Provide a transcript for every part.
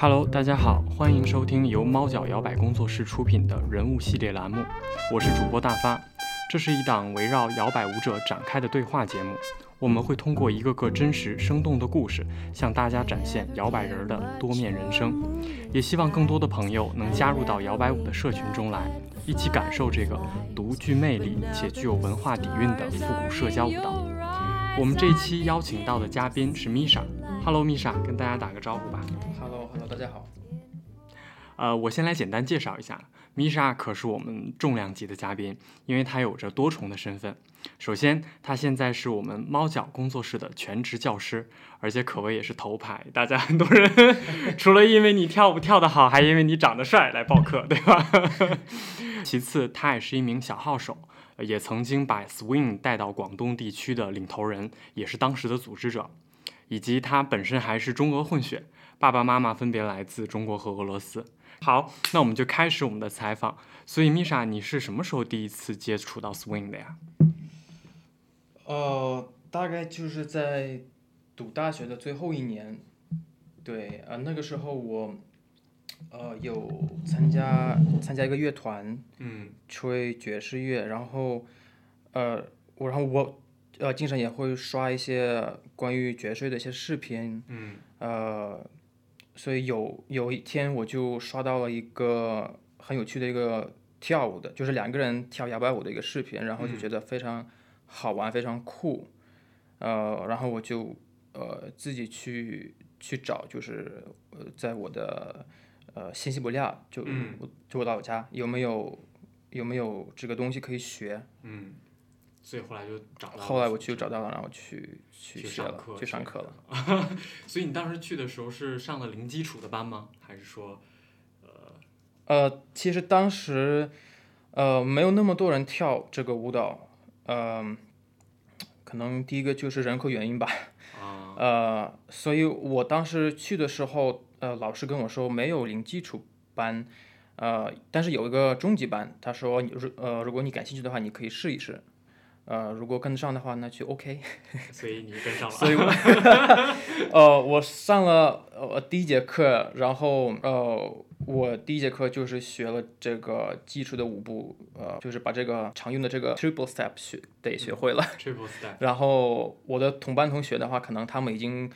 Hello，大家好，欢迎收听由猫脚摇摆工作室出品的人物系列栏目，我是主播大发。这是一档围绕摇摆舞者展开的对话节目，我们会通过一个个真实生动的故事，向大家展现摇摆人的多面人生。也希望更多的朋友能加入到摇摆舞的社群中来，一起感受这个独具魅力且具有文化底蕴的复古社交舞蹈。我们这一期邀请到的嘉宾是 Misha。Hello，Misa，跟大家打个招呼吧。大家好。呃，我先来简单介绍一下，米莎可是我们重量级的嘉宾，因为她有着多重的身份。首先，她现在是我们猫脚工作室的全职教师，而且可谓也是头牌，大家很多人 除了因为你跳舞跳得好，还因为你长得帅来报课，对吧？其次，她也是一名小号手，也曾经把 swing 带到广东地区的领头人，也是当时的组织者，以及他本身还是中俄混血，爸爸妈妈分别来自中国和俄罗斯。好，那我们就开始我们的采访。所以，米莎，你是什么时候第一次接触到 swing 的呀？呃，大概就是在读大学的最后一年，对，呃，那个时候我，呃，有参加参加一个乐团，嗯吹爵士乐，然后，呃，我然后我，呃，经常也会刷一些关于爵士的一些视频，嗯。呃，所以有有一天我就刷到了一个很有趣的一个跳舞的，就是两个人跳摇摆舞的一个视频，然后就觉得非常好玩，非常酷，呃，然后我就呃自己去去找，就是呃在我的呃信息不料就嗯。就我老家有没有有没有这个东西可以学，嗯，所以后来就找到了。后来我去找到了，然后去去去学了上课，去上课了。所以你当时去的时候是上了零基础的班吗？还是说，呃，其实当时，呃，没有那么多人跳这个舞蹈，呃，可能第一个就是人口原因吧，啊，呃，所以我当时去的时候，呃，老师跟我说没有零基础班，呃，但是有一个中级班，他说你如呃，如果你感兴趣的话，你可以试一试，呃，如果跟得上的话，那就 OK。所以你跟上了。所以我，呃，我上了呃第一节课，然后呃，我第一节课就是学了这个基础的舞步，呃，就是把这个常用的这个 triple step 学得学会了。triple step。然后我的同班同学的话，可能他们已经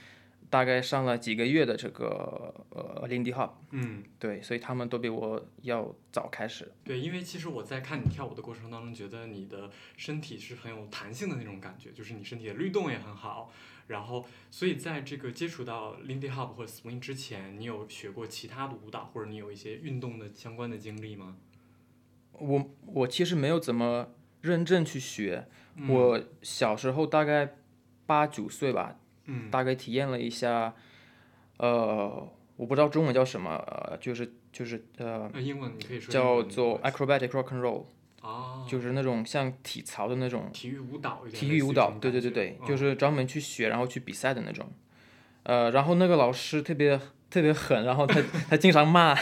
大概上了几个月的这个呃 Lindy Hop，嗯，对，所以他们都比我要早开始。对，因为其实我在看你跳舞的过程当中，觉得你的身体是很有弹性的那种感觉，就是你身体的律动也很好。然后，所以在这个接触到 Lindy Hop 或者 Swing 之前，你有学过其他的舞蹈，或者你有一些运动的相关的经历吗？我我其实没有怎么认真去学，嗯我小时候大概八九岁吧，嗯。大概体验了一下，呃，我不知道中文叫什么，呃，就是就是呃，呃，英文你可以说叫做 acrobatic rock and roll，、哦，就是那种像体操的那种体育舞蹈，体育舞蹈，对对对对，就嗯是专门去学，然后去比赛的那种。呃，然后那个老师特别特别狠，然后他 他经常骂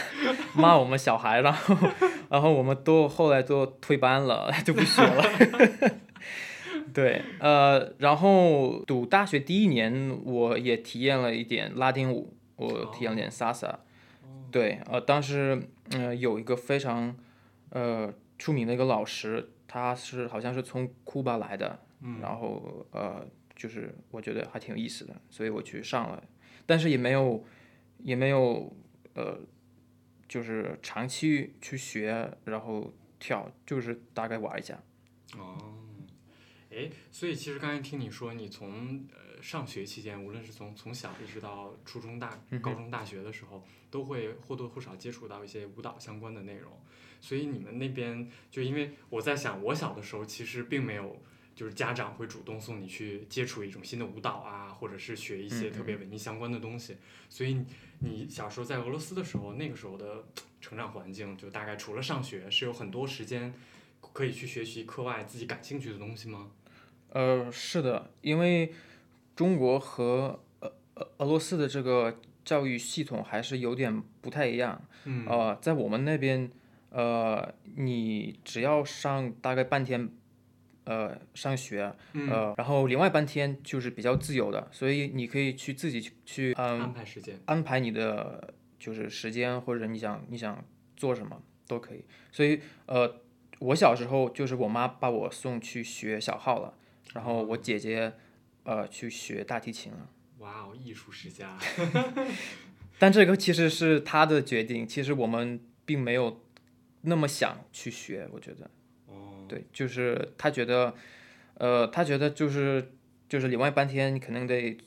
骂我们小孩，然后然后我们都后来都退班了，就不学了。对，呃，然后读大学第一年，我也体验了一点拉丁舞，我体验了点 salsa。对，呃，当时呃有一个非常呃出名的一个老师，他是好像是从库巴来的，然后呃就是我觉得还挺有意思的，所以我去上了，但是也没有也没有呃就是长期去学，然后跳，就是大概玩一下。哦，哎，所以其实刚才听你说，你从呃上学期间，无论是从从小一直到初中、大嗯高中、大学的时候，都会或多或少接触到一些舞蹈相关的内容。所以你们那边就因为我在想，我小的时候其实并没有。就是家长会主动送你去接触一种新的舞蹈啊，或者是学一些嗯特别文艺相关的东西。所以你小时候在俄罗斯的时候，那个时候的成长环境，就大概除了上学，是有很多时间可以去学习课外自己感兴趣的东西吗？呃，是的，因为中国和呃俄俄罗斯的这个教育系统还是有点不太一样。嗯呃，在我们那边，呃，你只要上大概半天，呃，上学，嗯呃，然后另外半天就是比较自由的，所以你可以去自己去去嗯安排时间。安排你的就是时间或者你想你想做什么都可以。所以呃，我小时候就是我妈把我送去学小号了，然后我姐姐呃去学大提琴了。哇哦，艺术世家。但这个其实是她的决定，其实我们并没有那么想去学，我觉得。哦。对，就是她觉得，呃，她觉得就是就是里外半天，你肯定得，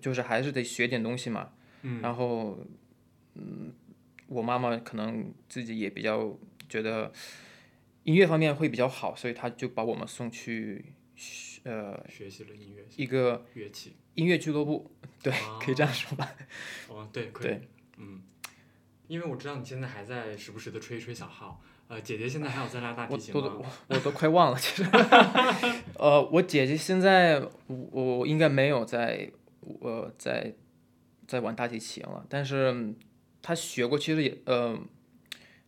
就是还是得学点东西嘛。嗯。然后，嗯，我妈妈可能自己也比较觉得音乐方面会比较好，所以她就把我们送去学呃学习了音乐一个乐器。音乐俱乐部，对，可以这样说吧。哦，对，可以，嗯，因为我知道你现在还在时不时的吹一吹小号，呃，姐姐现在还有在拉大提琴吗？我都我都快忘了，其实，呃，我姐姐现在我我应该没有在，呃，在在玩大提琴了，但是她学过，其实也呃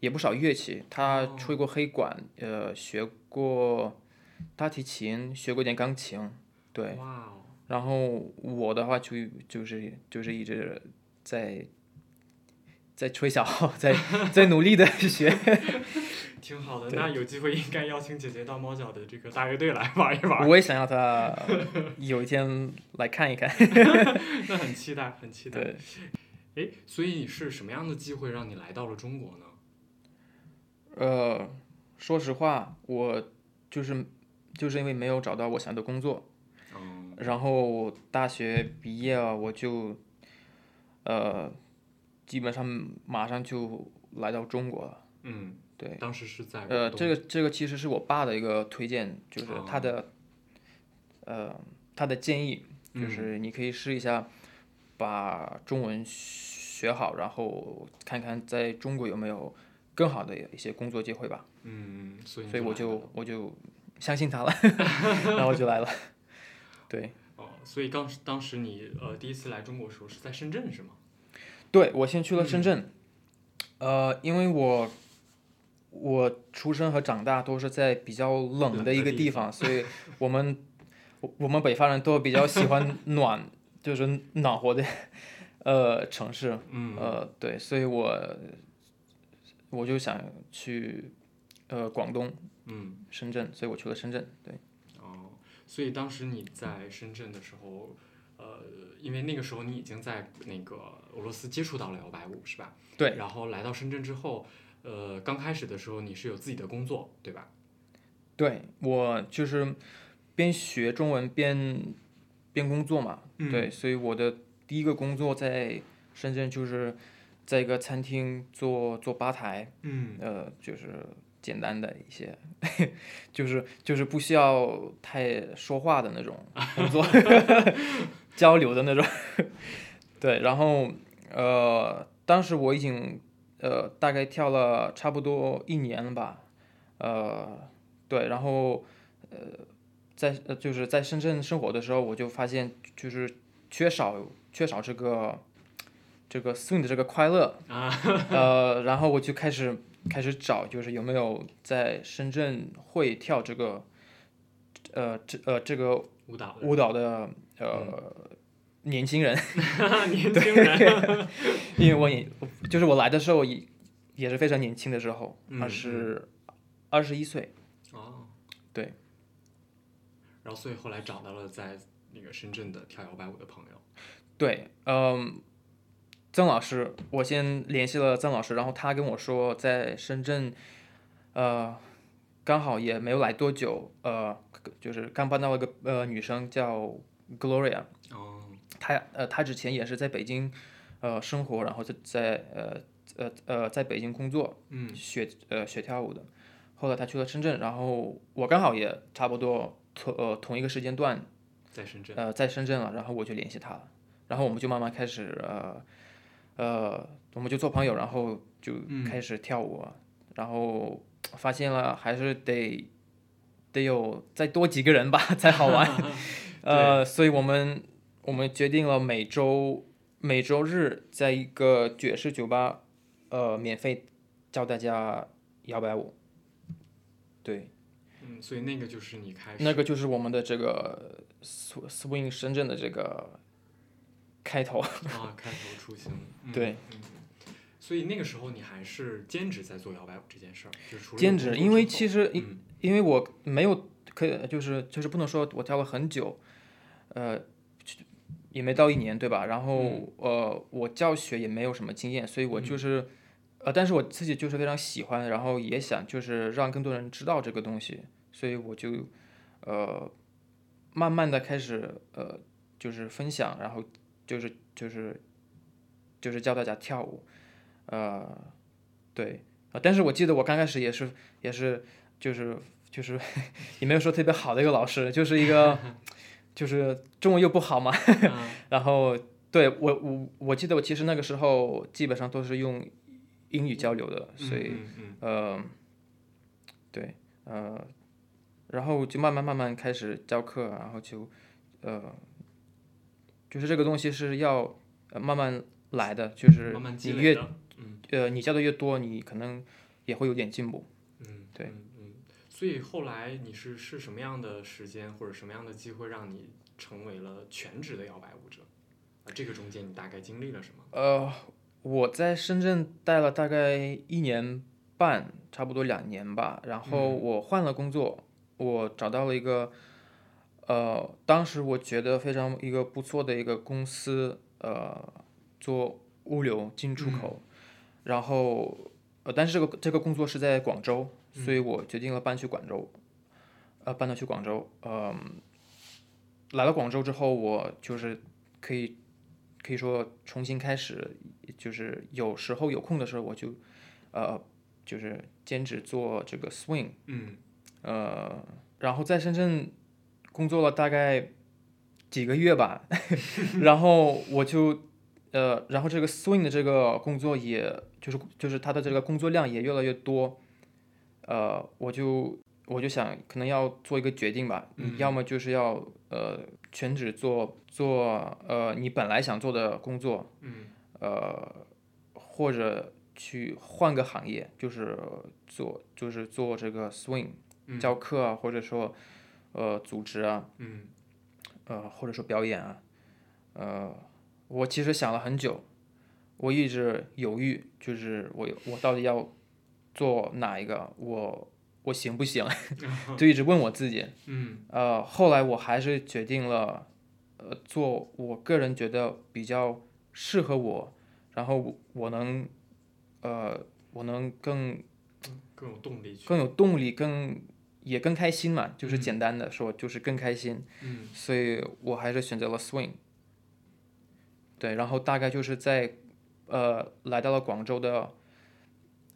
也不少乐器，她吹过黑管，呃，学过大提琴，学过点钢琴，对。哇哦。然后我的话就就是就是一直在在吹小号，在在努力的学，挺好的。那有机会应该邀请姐姐到猫脚的这个大乐队来玩一玩。我也想要她 有一天来看一看。那很期待，很期待。对。哎，所以是什么样的机会让你来到了中国呢？呃，说实话，我就是就是因为没有找到我想要的工作。然后大学毕业了，我就，呃，基本上马上就来到中国了。嗯，对。当时是在。呃，这个这个其实是我爸的一个推荐，就是他的，呃，他的建议就是你可以试一下，把中文学好，然后看看在中国有没有更好的一些工作机会吧。嗯，所以。所以我就我就相信他了，然后我就来了。对，哦，所以当时当时你呃第一次来中国的时候是在深圳是吗？对，我先去了深圳，呃，因为我我出生和长大都是在比较冷的一个地方，所以我们 我们北方人都比较喜欢暖，就是暖和的呃城市，呃对，所以我我就想去呃广东，嗯，深圳，所以我去了深圳，对。哦所以当时你在深圳的时候，呃，因为那个时候你已经在那个俄罗斯接触到了摇摆舞，是吧？对。然后来到深圳之后，呃，刚开始的时候你是有自己的工作，对吧？对，我就是边学中文边边工作嘛。嗯。对，所以我的第一个工作在深圳就是在一个餐厅做做吧台。嗯。呃，就是。简单的一些，就是就是不需要太说话的那种工作，交流的那种。对，然后呃，当时我已经呃大概跳了差不多一年了吧，呃，对，然后呃在呃就是在深圳生活的时候，我就发现就是缺少缺少这个这个 swing 的这个快乐啊，呃，然后我就开始。开始找，就是有没有在深圳会跳这个，呃，这呃这个舞蹈舞蹈的呃年轻人，年轻人，因为我也就是我来的时候也也是非常年轻的时候，二十二十一岁，哦，对，然后所以后来找到了在那个深圳的跳摇摆舞的朋友，对，嗯。曾老师，我先联系了曾老师，然后他跟我说，在深圳，呃，刚好也没有来多久，呃，就是刚搬到了个呃女生叫 Gloria，哦，她呃她之前也是在北京，呃生活，然后在在呃呃呃在北京工作，嗯，学呃学跳舞的，后来她去了深圳，然后我刚好也差不多同呃同一个时间段，在深圳，呃在深圳了，然后我就联系她了，然后我们就慢慢开始呃。呃，我们就做朋友，然后就开始跳舞，然后发现了还是得得有再多几个人吧 才好玩，呃，所以我们我们决定了每周每周日在一个爵士酒吧，呃，免费教大家摇摆舞，对，嗯，所以那个就是你开始，那个就是我们的这个 swing 深圳的这个开头。啊，开头出行。嗯对所以那个时候你还是兼职在做摇摆舞这件事儿，就是除了兼职，因为其实因嗯因为我没有可以就是就是不能说我教了很久，呃，也没到一年对吧？然后、嗯呃，我教学也没有什么经验，所以我就是、呃，但是我自己就是非常喜欢，然后也想就是让更多人知道这个东西，所以我就呃慢慢的开始呃就是分享，然后就是就是就是教大家跳舞，呃，对。啊，但是我记得我刚开始也是也是就是就是 也没有说特别好的一个老师，就是一个 就是中文又不好嘛，啊 然后对我我我记得我其实那个时候基本上都是用英语交流的，所以嗯嗯呃对呃，然后就慢慢慢慢开始教课，然后就呃就是这个东西是要呃慢慢来的，就是你越呃你教的越多，你可能也会有点进步。嗯，对嗯嗯。所以后来你是是什么样的时间或者什么样的机会让你成为了全职的摇摆舞者？啊，这个中间你大概经历了什么？呃，我在深圳待了大概一年半，差不多两年吧。然后我换了工作，我找到了一个，呃，当时我觉得非常一个不错的一个公司，呃，做物流进出口。然后，呃，但是这个这个工作是在广州，所以我决定了搬去广州，呃，搬到去广州。嗯、来了广州之后，我就是可以可以说重新开始，就是有时候有空的时候，我就呃就是兼职做这个 swing，嗯呃，然后在深圳工作了大概几个月吧，然后我就呃，然后这个 swing 的这个工作也就是就是他的这个工作量也越来越多，呃，我就我就想可能要做一个决定吧，你要么就是要呃全职做做呃你本来想做的工作，嗯。呃，或者去换个行业，就是做就是做这个 swing 嗯。教课啊，或者说呃组织啊，嗯呃或者说表演啊，呃，我其实想了很久，我一直犹豫，就是我我到底要做哪一个，我我行不行，就一直问我自己，嗯呃，后来我还是决定了，呃，做我个人觉得比较适合我，然后我我能，呃，我能更更有动力去。更有动力，更也更开心嘛，就是简单的说，就是更开心，嗯所以我还是选择了 swing。对，然后大概就是在，呃，来到了广州的，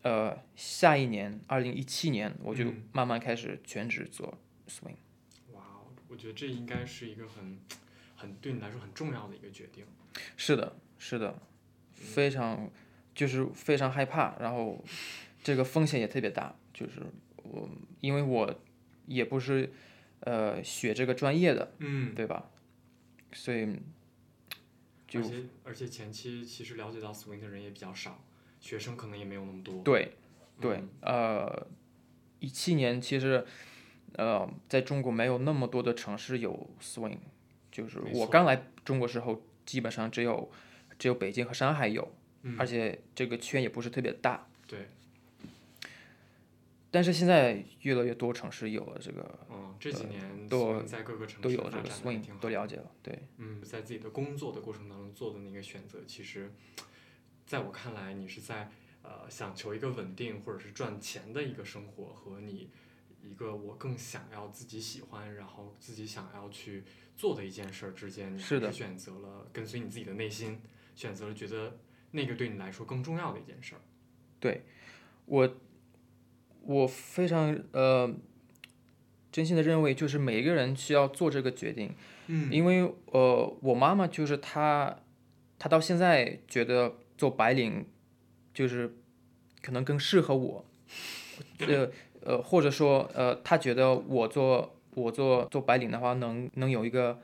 呃，下一年，二零一七年，我就嗯慢慢开始全职做 swing。哇哦，我觉得这应该是一个很很对你来说很重要的一个决定。是的，是的，非常就是非常害怕，然后这个风险也特别大，就是我因为我也不是呃学这个专业的，嗯，对吧？所以就而且而且前期其实了解到 swing 的人也比较少，学生可能也没有那么多。对对嗯，呃，一七年其实呃在中国没有那么多的城市有 swing，就是我刚来中国时候，基本上只有只有北京和上海有，嗯而且这个圈也不是特别大。对，但是现在越来越多城市有了这个，嗯，这几年都在各个城都有了这个 swing，都了解了。对，嗯，在自己的工作的过程当中做的那个选择，其实，在我看来，你是在呃想求一个稳定或者是赚钱的一个生活，和你一个我更想要自己喜欢，然后自己想要去做的一件事儿之间，你是的选择了跟随你自己的内心，选择了觉得那个对你来说更重要的一件事儿。对我我非常呃真心的认为，就是每一个人需要做这个决定，嗯。因为呃，我妈妈就是她，她到现在觉得做白领就是可能更适合我，呃呃，或者说呃，她觉得我做我做做白领的话能能有一个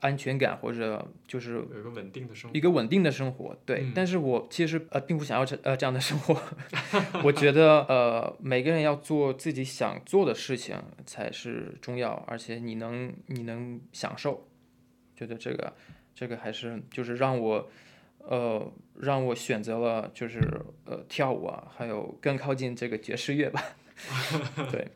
安全感，或者就是有一个稳定的生活。一个稳定的生活，对。嗯但是我其实呃并不想要这呃这样的生活，我觉得呃每个人要做自己想做的事情才是重要，而且你能你能享受，觉得这个这个还是就是让我，呃，让我选择了就是呃跳舞啊，还有更靠近这个爵士乐吧。对，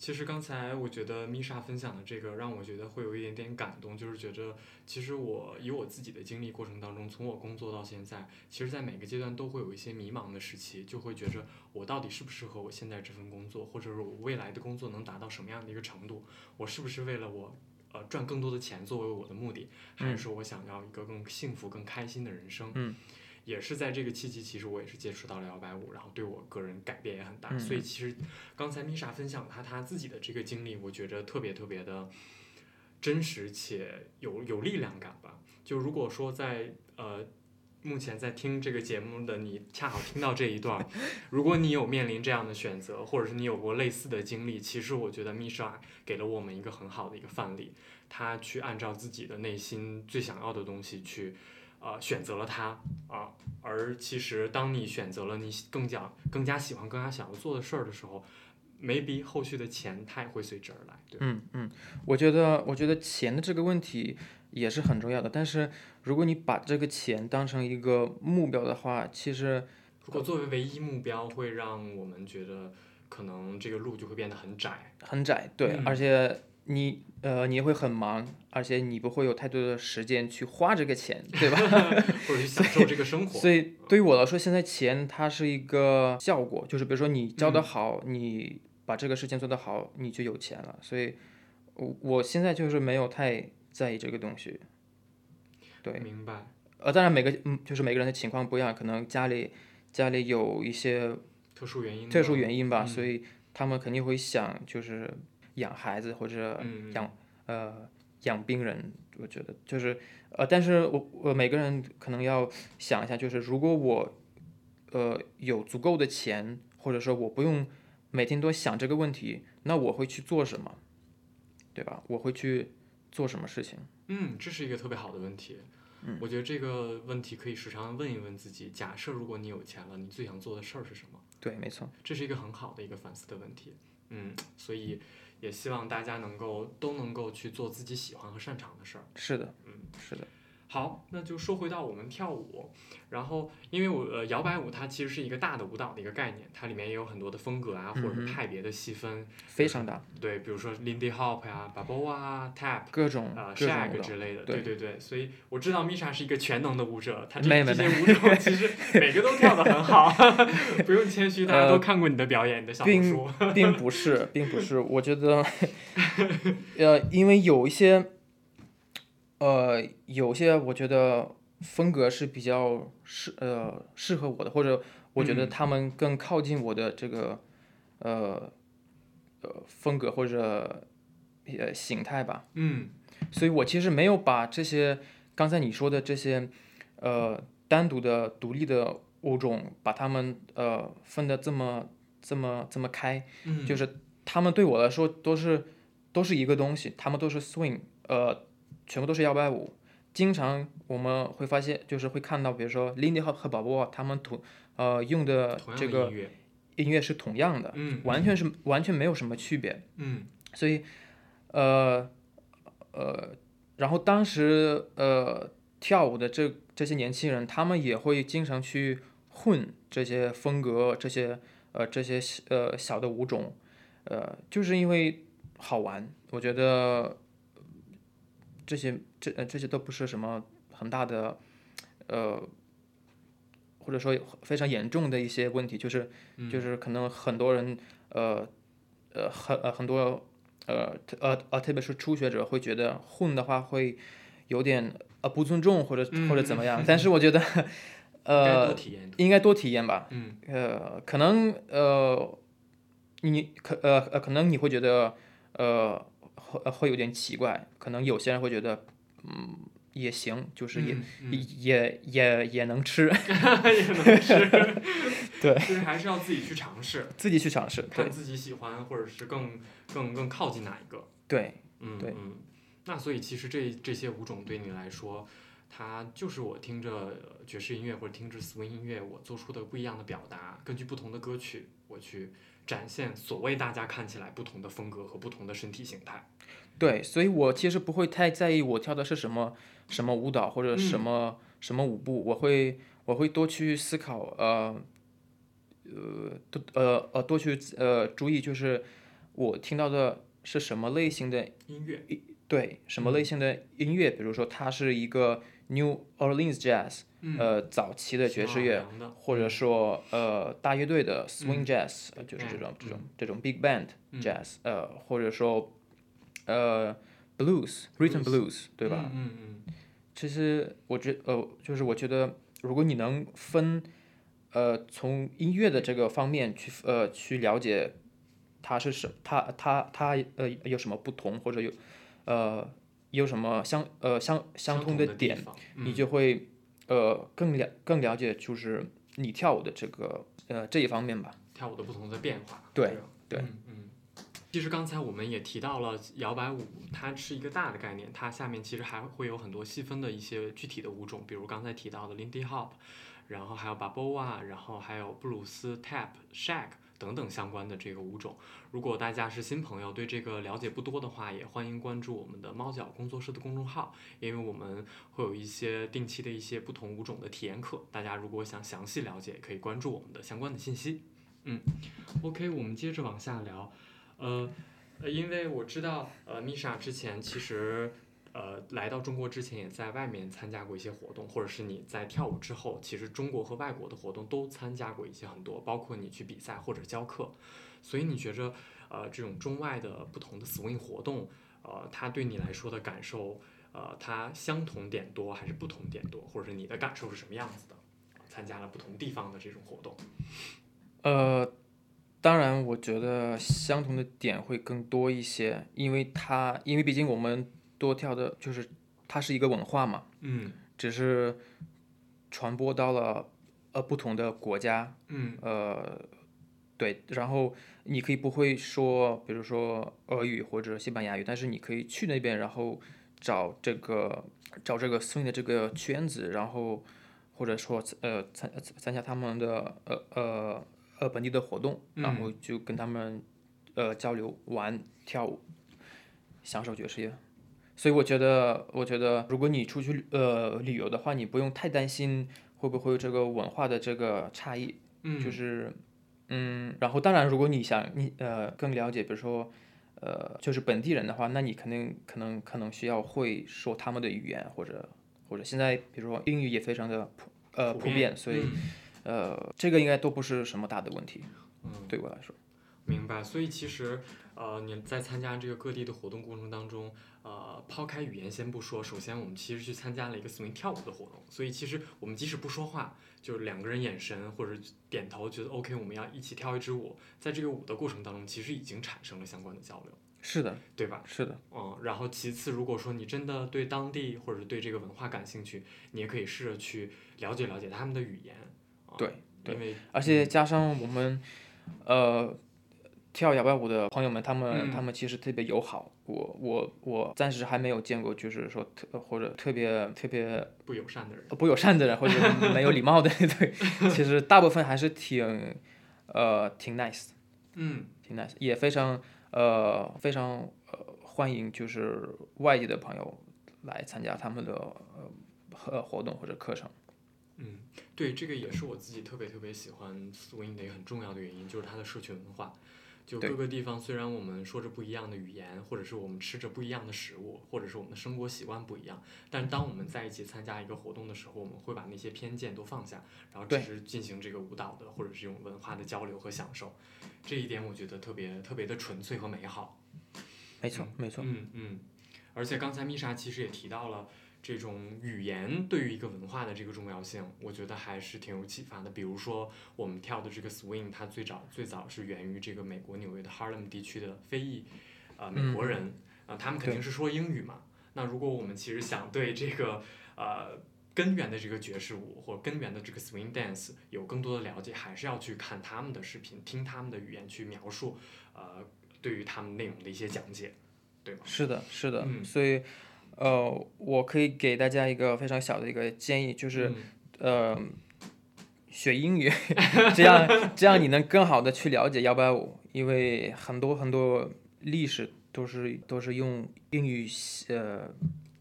其实刚才我觉得米莎分享的这个让我觉得会有一点点感动，就是觉着其实我以我自己的经历过程当中，从我工作到现在，其实在每个阶段都会有一些迷茫的时期，就会觉着我到底适不适合我现在这份工作，或者是我未来的工作能达到什么样的一个程度，我是不是为了我呃赚更多的钱作为我的目的，还是说我想要一个更幸福、更开心的人生？嗯。也是在这个契机，其实我也是接触到了摇摆舞，然后对我个人改变也很大。嗯所以其实刚才米莎分享她她自己的这个经历，我觉着特别特别的真实且有有力量感吧。就如果说在呃目前在听这个节目的你，恰好听到这一段，如果你有面临这样的选择，或者是你有过类似的经历，其实我觉得米莎给了我们一个很好的一个范例，她去按照自己的内心最想要的东西去。呃，选择了它啊，而其实当你选择了你更加更加喜欢、更加想要做的事儿的时候，maybe 后续的钱它也会随之而来，对。嗯嗯，我觉得我觉得钱的这个问题也是很重要的，但是如果你把这个钱当成一个目标的话，其实如果作为唯一目标，会让我们觉得可能这个路就会变得很窄。很窄，对，嗯而且你呃你也会很忙，而且你不会有太多的时间去花这个钱，对吧？或者去享受这个生活。所以对于我来说，现在钱它是一个效果，就是比如说你教嗯得好，你把这个事情做得好，你就有钱了。所以我我现在就是没有太在意这个东西。对，明白。呃，当然每个嗯，就是每个人的情况不一样，可能家里家里有一些特殊原因。特殊原因吧，嗯所以他们肯定会想就是养孩子或者嗯养、呃养病人，我觉得就是呃，但是我我每个人可能要想一下，就是如果我呃有足够的钱，或者说我不用每天都想这个问题，那我会去做什么，对吧？我会去做什么事情？嗯，这是一个特别好的问题。嗯我觉得这个问题可以时常问一问自己：假设如果你有钱了，你最想做的事儿是什么？对，没错，这是一个很好的一个反思的问题。嗯，所以也希望大家能够都能够去做自己喜欢和擅长的事儿。是的，嗯，是的，好，那就说回到我们跳舞，然后因为我呃摇摆舞它其实是一个大的舞蹈的一个概念，它里面也有很多的风格啊，或者是派别的细分，非常大，对，比如说 Lindy Hop 呀、Babo 啊、Tap。各种呃各种舞，shag 蹈之类的，对对对对，所以我知道 Misha 是一个全能的舞者，他这些舞种其实 每个都跳得很好，不用谦虚，大家都看过你的表演，你的小红并书。并不是，并不是，我觉得，呃，因为有一些，呃，有些我觉得风格是比较适呃适合我的，或者我觉得嗯他们更靠近我的这个呃呃风格或者呃形态吧。嗯所以我其实没有把这些刚才你说的这些呃单独的独立的物种，把它们呃分的这么这么这么开。嗯，就是他们对我来说都是都是一个东西，他们都是 swing，呃，全部都是摇摆舞。经常我们会发现，就是会看到，比如说 Lindy 和和宝宝他们同呃用的这个音乐，音乐是同样的，嗯，完全是完全没有什么区别。嗯所以，呃呃，然后当时呃跳舞的这这些年轻人，他们也会经常去混这些风格，这些呃这些呃小的舞种，呃，就是因为好玩。我觉得这些这呃这些都不是什么很大的呃。或者说非常严重的一些问题，就是嗯。就是可能很多人呃呃很呃很多呃特呃呃特别是初学者会觉得混的话会有点呃不尊重或者或者怎么样，但是我觉得 呃应该多体验吧，嗯。呃可能呃你可呃呃可能你会觉得呃会呃会有点奇怪，可能有些人会觉得嗯也行，就是也、嗯嗯也也也能吃，也能吃，对就是还是要自己去尝试，自己去尝试，看自己喜欢或者是更更更靠近哪一个。对。嗯，对嗯，那所以其实这这些舞种对你来说，它就是我听着爵士音乐或者听着 swing 音乐，我做出的不一样的表达。根据不同的歌曲，我去展现所谓大家看起来不同的风格和不同的身体形态。对，所以我其实不会太在意我跳的是什么什么舞蹈或者什么、什么舞步，我会我会多去思考，呃，呃，多呃呃多去呃注意，就是我听到的是什么类型的音乐，对，什么类型的音乐，比如说它是一个 New Orleans Jazz，、呃，早期的爵士乐，或者说呃大乐队的 swing jazz，、呃就是这种这种这种 big band jazz，、呃或者说呃 blues rhythm blues，对吧？嗯嗯。其实我觉呃就是我觉得如果你能分呃从音乐的这个方面去呃去了解它是什它它它呃有什么不同或者有呃有什么相呃相相通的点，你就会呃更了更了解就是你跳舞的这个呃这一方面吧。跳舞的不同的变化。对吧对嗯嗯。其实刚才我们也提到了摇摆舞，它是一个大的概念，它下面其实还会有很多细分的一些具体的舞种，比如刚才提到的 Lindy Hop，然后还有 Balboa，然后还有布鲁斯、Tap、Shag 等等相关的这个舞种。如果大家是新朋友，对这个了解不多的话，也欢迎关注我们的猫脚工作室的公众号，因为我们会有一些定期的一些不同舞种的体验课，大家如果想详细了解，可以关注我们的相关的信息。嗯，OK，我们接着往下聊。呃，呃因为我知道，呃，Misha 之前其实，呃，来到中国之前也在外面参加过一些活动，或者是你在跳舞之后，其实中国和外国的活动都参加过一些很多，包括你去比赛或者教课。所以你觉着，呃，这种中外的不同的 swing 活动，呃，它对你来说的感受，呃，它相同点多还是不同点多，或者是你的感受是什么样子的？参加了不同地方的这种活动。呃，当然，我觉得相同的点会更多一些，因为它，因为毕竟我们多跳的就是它是一个文化嘛，嗯。只是传播到了呃不同的国家，嗯。呃，对，然后你可以不会说，比如说俄语或者西班牙语，但是你可以去那边，然后找这个找这个 swing 的这个圈子，然后或者说呃参参加他们的呃呃呃本地的活动，然后就跟他们呃交流玩跳舞，享受爵士乐。所以我觉得，我觉得如果你出去呃旅游的话，你不用太担心会不会有这个文化的这个差异，嗯，就是嗯，然后当然，如果你想你呃更了解，比如说呃就是本地人的话，那你肯定可能可能需要会说他们的语言，或者或者现在比如说英语也非常的普呃普遍，所以呃这个应该都不是什么大的问题，嗯。对我来说。明白，所以其实，呃，你在参加这个各地的活动过程当中，呃，抛开语言先不说，首先我们其实去参加了一个 swing 跳舞的活动，所以其实我们即使不说话，就是两个人眼神或者点头，觉得 OK，我们要一起跳一支舞，在这个舞的过程当中，其实已经产生了相关的交流，是的，对吧？是的，嗯，然后其次，如果说你真的对当地或者对这个文化感兴趣，你也可以试着去了解了解他们的语言。啊对对因为而且加上我们呃跳摇摆舞的朋友们，他们、嗯。他们其实特别友好，我我我暂时还没有见过，就是说特或者特别特别不友善的人，不友善的人，或者没有礼貌的，对，其实大部分还是挺呃挺 nice，嗯。挺 nice，也非常呃非常呃欢迎就是外地的朋友来参加他们的呃活活动或者课程。嗯，对，这个也是我自己特别特别喜欢 swing 的一个很重要的原因，就是它的社群文化。就各个地方，虽然我们说着不一样的语言，或者是我们吃着不一样的食物，或者是我们的生活习惯不一样，但当我们在一起参加一个活动的时候，我们会把那些偏见都放下，然后只是进行这个舞蹈的或者是这种文化的交流和享受。这一点我觉得特别特别的纯粹和美好。没错，没错，嗯嗯，而且刚才米莎其实也提到了这种语言对于一个文化的这个重要性，我觉得还是挺有启发的。比如说我们跳的这个 swing，它最早最早是源于这个美国纽约的 Harlem 地区的非裔呃美国人，啊、他们肯定是说英语嘛。那如果我们其实想对这个呃根源的这个爵士舞或根源的这个 swing dance 有更多的了解，还是要去看他们的视频，听他们的语言去描述呃对于他们内容的一些讲解，对吗？是的，是的，嗯所以，呃，我可以给大家一个非常小的一个建议，就是、嗯。呃，学英语，这样这样你能更好的去了解幺八五，因为很多很多历史都是都是用英语写呃，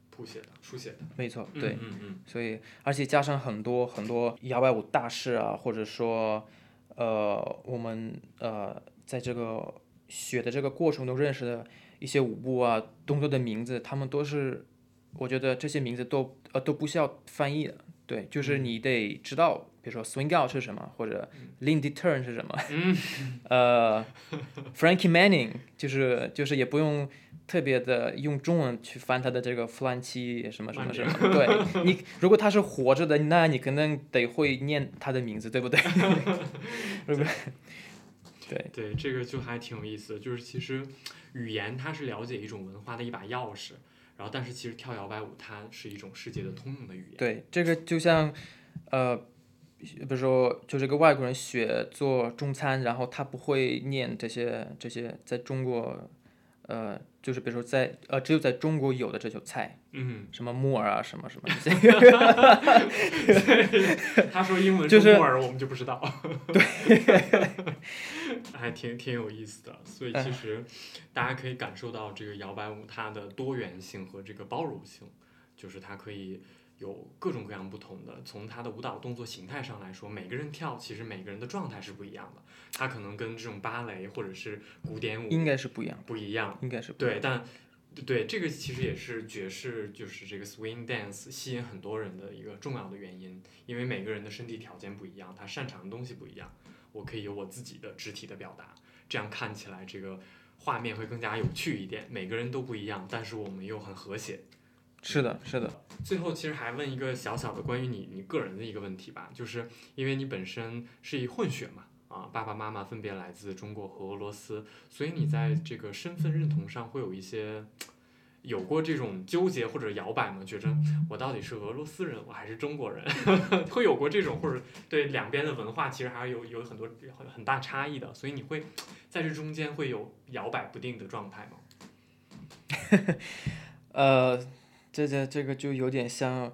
谱写的、书写的，没错，对，嗯嗯。所以而且加上很多很多幺八五大师啊，或者说呃我们呃在这个学的这个过程中认识的一些舞步啊动作的名字，他们都是我觉得这些名字都呃都不需要翻译的，对，就是你得知道，比如说 swing out 是什么，或者 Lindy turn 是什么，呃，Frankie Manning 就是就是也不用特别的用中文去翻他的这个弗兰奇什么什么什么，对你如果他是活着的，那你可能得会念他的名字，对不对？对？对对，这个就还挺有意思的，就是其实语言它是了解一种文化的一把钥匙，然后但是其实跳摇摆舞它是一种世界的通用的语言。对，这个就像呃，比如说就这个外国人学做中餐，然后他不会念这些这些在中国呃，就是比如说在呃只有在中国有的这种菜，嗯，什么木耳啊，什么什么这些。他说英文就是说木耳，我们就不知道。对，还挺挺有意思的。所以其实大家可以感受到这个摇摆舞它的多元性和这个包容性，就是它可以有各种各样不同的。从他的舞蹈动作形态上来说，每个人跳其实每个人的状态是不一样的。他可能跟这种芭蕾或者是古典舞应该是不一样，不一样。应该是不一样对，但对这个其实也是爵士，就是这个 swing dance 吸引很多人的一个重要的原因，因为每个人的身体条件不一样，他擅长的东西不一样，我可以有我自己的肢体的表达，这样看起来这个画面会更加有趣一点。每个人都不一样，但是我们又很和谐。是的，是的，最后，其实还问一个小小的关于你你个人的一个问题吧，就是因为你本身是一混血嘛，啊，爸爸妈妈分别来自中国和俄罗斯，所以你在这个身份认同上会有一些有过这种纠结或者摇摆吗？觉着我到底是俄罗斯人，我还是中国人，会有过这种或者对两边的文化其实还是有有很多很很大差异的，所以你会在这中间会有摇摆不定的状态吗？呃，这这这个就有点像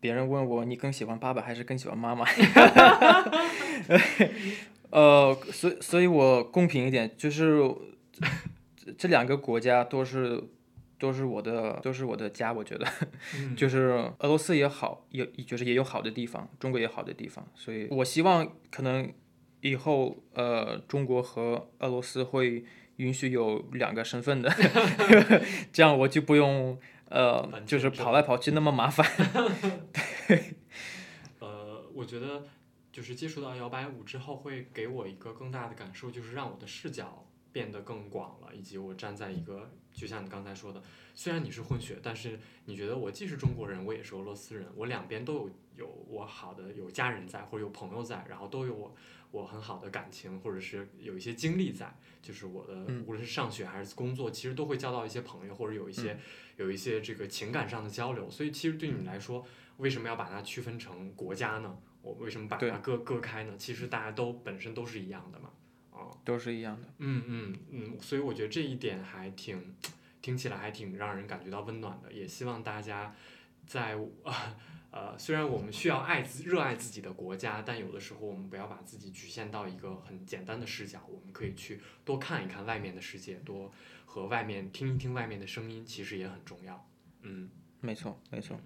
别人问我，你更喜欢爸爸还是更喜欢妈妈？呃，所以所以我公平一点，就是这这两个国家都是都是我的都是我的家，我觉得。嗯 就是俄罗斯也好，也就是也有好的地方，中国也有好的地方，所以我希望可能以后呃中国和俄罗斯会允许有两个身份的，这样我就不用呃就是跑来跑去那么麻烦。对呃，我觉得就是接触到摇摆舞之后，会给我一个更大的感受，就是让我的视角变得更广了，以及我站在一个，就像你刚才说的，虽然你是混血，但是你觉得我既是中国人，我也是俄罗斯人，我两边都有有我好的有家人在，或者有朋友在，然后都有我我很好的感情，或者是有一些经历在，就是我的嗯无论是上学还是工作，其实都会交到一些朋友，或者有一些、有一些这个情感上的交流，所以其实对你来说。为什么要把它区分成国家呢？我为什么把它割割开呢？其实大家都本身都是一样的嘛。啊，都是一样的。嗯嗯嗯，所以我觉得这一点还挺，听起来还挺让人感觉到温暖的。也希望大家在呃，虽然我们需要爱自热爱自己的国家，但有的时候我们不要把自己局限到一个很简单的视角，我们可以去多看一看外面的世界，多和外面听一听外面的声音，其实也很重要。嗯。没错，没错。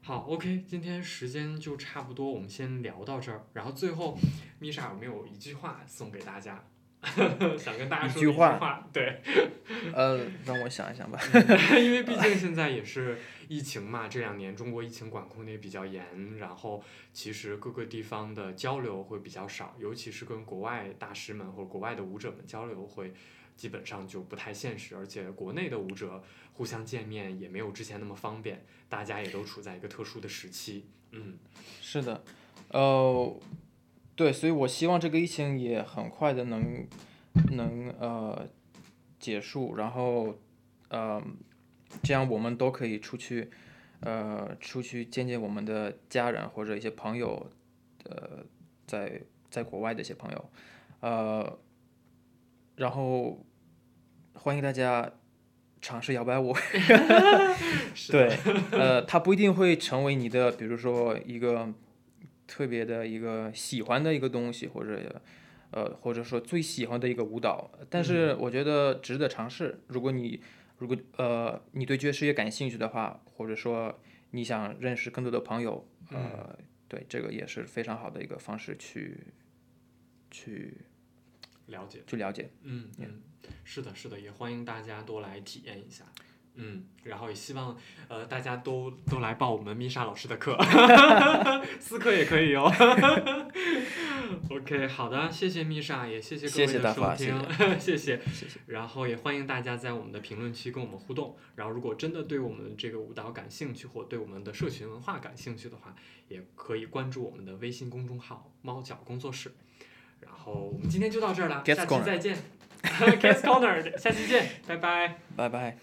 好，OK，今天时间就差不多，我们先聊到这儿。然后最后，米莎有没有一句话送给大家？想跟大家说一句话话，对，呃，让我想一想吧。因为毕竟现在也是疫情嘛，这两年中国疫情管控的也比较严，然后其实各个地方的交流会比较少，尤其是跟国外大师们或者国外的舞者们交流会基本上就不太现实，而且国内的舞者互相见面也没有之前那么方便，大家也都处在一个特殊的时期，嗯。是的，呃，对，所以我希望这个疫情也很快的能能呃结束，然后呃这样我们都可以出去呃出去见见我们的家人或者一些朋友，呃，在在国外的一些朋友，呃，然后欢迎大家尝试摇摆舞。对，呃，它不一定会成为你的，比如说一个特别的一个喜欢的一个东西，或者呃，或者说最喜欢的一个舞蹈，但是我觉得值得尝试。如果你如果呃你对爵士乐感兴趣的话，或者说你想认识更多的朋友，呃，对，这个也是非常好的一个方式去去了解。去了解。嗯嗯，是的，是的，也欢迎大家多来体验一下。嗯，然后也希望呃大家都都来报我们米莎老师的课，私课也可以哦。OK，好的，谢谢米莎，也谢谢各位的收听，谢谢。谢谢。然后也欢迎大家在我们的评论区跟我们互动。然后如果真的对我们这个舞蹈感兴趣，或对我们的社群文化感兴趣的话，也可以关注我们的微信公众号“猫脚工作室”。然后我们今天就到这儿了，下期再见。Cats Corner，下期见，拜拜。拜拜。